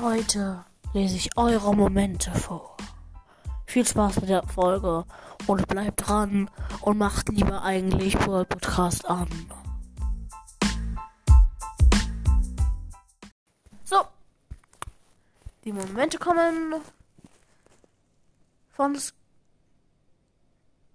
Heute lese ich eure Momente vor. Viel Spaß mit der Folge und bleibt dran und macht lieber eigentlich World Podcast an. So. Die Momente kommen von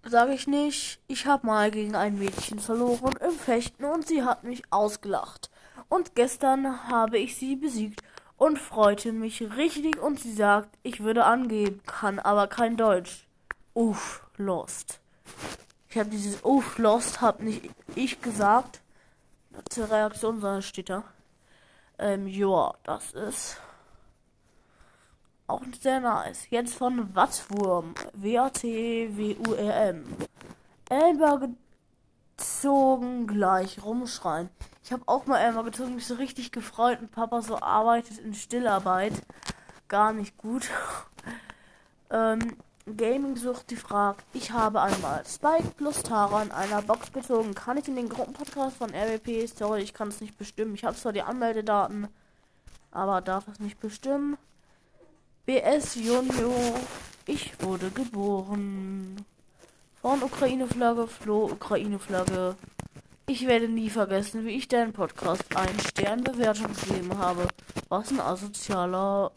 sage ich nicht. Ich habe mal gegen ein Mädchen verloren im Fechten und sie hat mich ausgelacht. Und gestern habe ich sie besiegt und freute mich richtig und sie sagt, ich würde angeben, kann aber kein Deutsch. Uff, lost. Ich habe dieses Uff, lost, hab nicht ich gesagt. Zur Reaktion, sondern steht da. Ähm, ja, das ist auch sehr nice. Jetzt von Wattwurm. W-A-T-W-U-R-M. Elber gezogen, gleich rumschreien. Ich habe auch mal einmal gezogen, mich so richtig gefreut und Papa so arbeitet in Stillarbeit. Gar nicht gut. ähm, Gaming sucht die fragt, ich habe einmal Spike plus Tara in einer Box gezogen. Kann ich in den Gruppenpodcast von RWP? Sorry, ich kann es nicht bestimmen. Ich habe zwar die Anmeldedaten, aber darf es nicht bestimmen. BS Junior, ich wurde geboren. Von Ukraine-Flagge, Flo, Ukraine-Flagge. Ich werde nie vergessen, wie ich deinen Podcast einen Stern Bewertung gegeben habe. Was ein asozialer.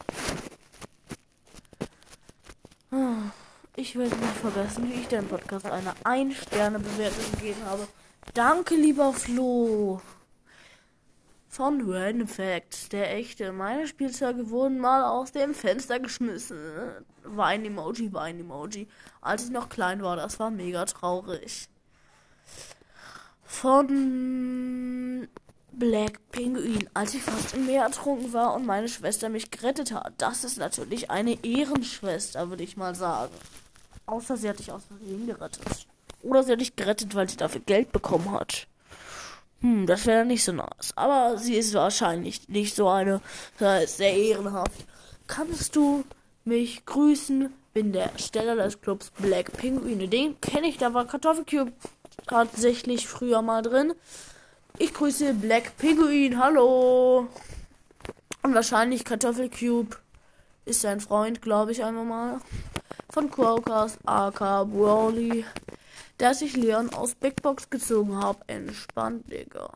Ich werde nie vergessen, wie ich deinen Podcast eine ein Sterne Bewertung gegeben habe. Danke, lieber Flo. Von Random Facts, der echte. Meine Spielzeuge wurden mal aus dem Fenster geschmissen. Wein-Emoji, Wein-Emoji. Als ich noch klein war, das war mega traurig von Black Penguin, als ich fast im Meer ertrunken war und meine Schwester mich gerettet hat. Das ist natürlich eine Ehrenschwester, würde ich mal sagen. Außer sie hat dich aus Versehen gerettet. Oder sie hat dich gerettet, weil sie dafür Geld bekommen hat. Hm, das wäre nicht so nice. Aber sie ist wahrscheinlich nicht so eine. Das ist sehr ehrenhaft. Kannst du mich grüßen? Bin der Steller des Clubs Black Penguin. Den kenne ich, da war Kartoffelcube tatsächlich früher mal drin. Ich grüße Black Penguin, hallo. Und wahrscheinlich Kartoffelcube ist sein Freund, glaube ich einfach mal. Von Quokers, AK Brawly, dass ich Leon aus Big Box gezogen habe. Entspannt, Digga.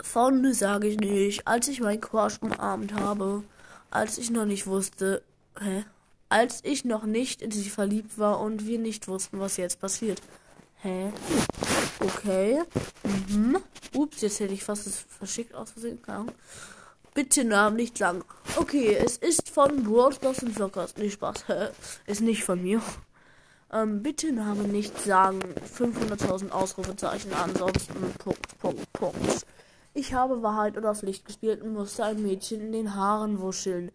Von sage ich nicht, als ich meinen Quatsch umarmt habe, als ich noch nicht wusste, hä? Als ich noch nicht in sie verliebt war und wir nicht wussten, was jetzt passiert. Hä? Okay. Mhm. Ups, jetzt hätte ich fast das verschickt aus Versehen. Bitte Namen nicht lang. Okay, es ist von Broadcast und Vloggers. Nee, Spaß. ist nicht von mir. Ähm, bitte Namen nicht sagen. 500.000 Ausrufezeichen. Ansonsten Punkt, Punkt, Punkt. Ich habe Wahrheit oder Pflicht gespielt und musste ein Mädchen in den Haaren wuscheln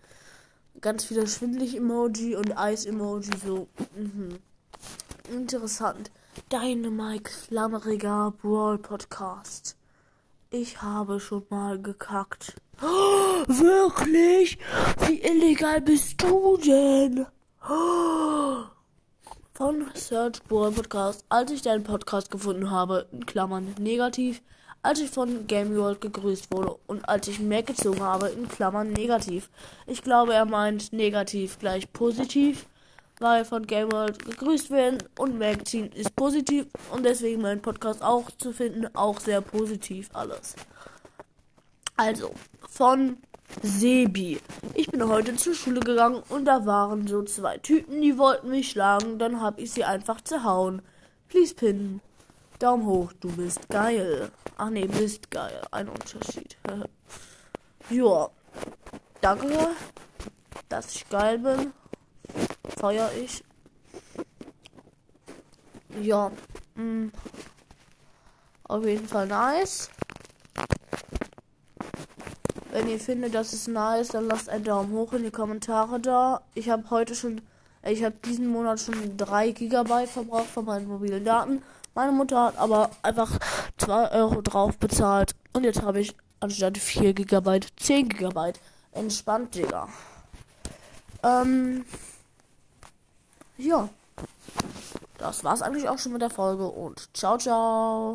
ganz viele Schwindelig-Emoji und Eis-Emoji, so. Mhm. Interessant. Deine Mike Flammeriger Brawl Podcast. Ich habe schon mal gekackt. Oh, wirklich? Wie illegal bist du denn? Oh. Von Search Brawl Podcast. Als ich deinen Podcast gefunden habe, in Klammern negativ, als ich von Game World gegrüßt wurde und als ich Mac gezogen habe, in Klammern negativ. Ich glaube, er meint negativ gleich positiv, weil von Game World gegrüßt werden und Mac ziehen ist positiv und deswegen mein Podcast auch zu finden, auch sehr positiv alles. Also, von Sebi. Ich bin heute zur Schule gegangen und da waren so zwei Typen, die wollten mich schlagen, dann hab ich sie einfach zerhauen. Please pinnen. Daumen hoch, du bist geil. Ach nee, bist geil. Ein Unterschied. ja. Danke, dass ich geil bin. Feier ich. Ja. Mh. Mm. Auf jeden Fall nice. Wenn ihr findet, das ist nice, dann lasst einen Daumen hoch in die Kommentare da. Ich habe heute schon, ich habe diesen Monat schon 3 GB verbraucht von meinen mobilen Daten. Meine Mutter hat aber einfach 2 Euro drauf bezahlt. Und jetzt habe ich anstatt 4 GB 10 GB. Entspannt, Digga. Ähm. Ja. Das war's eigentlich auch schon mit der Folge und ciao, ciao.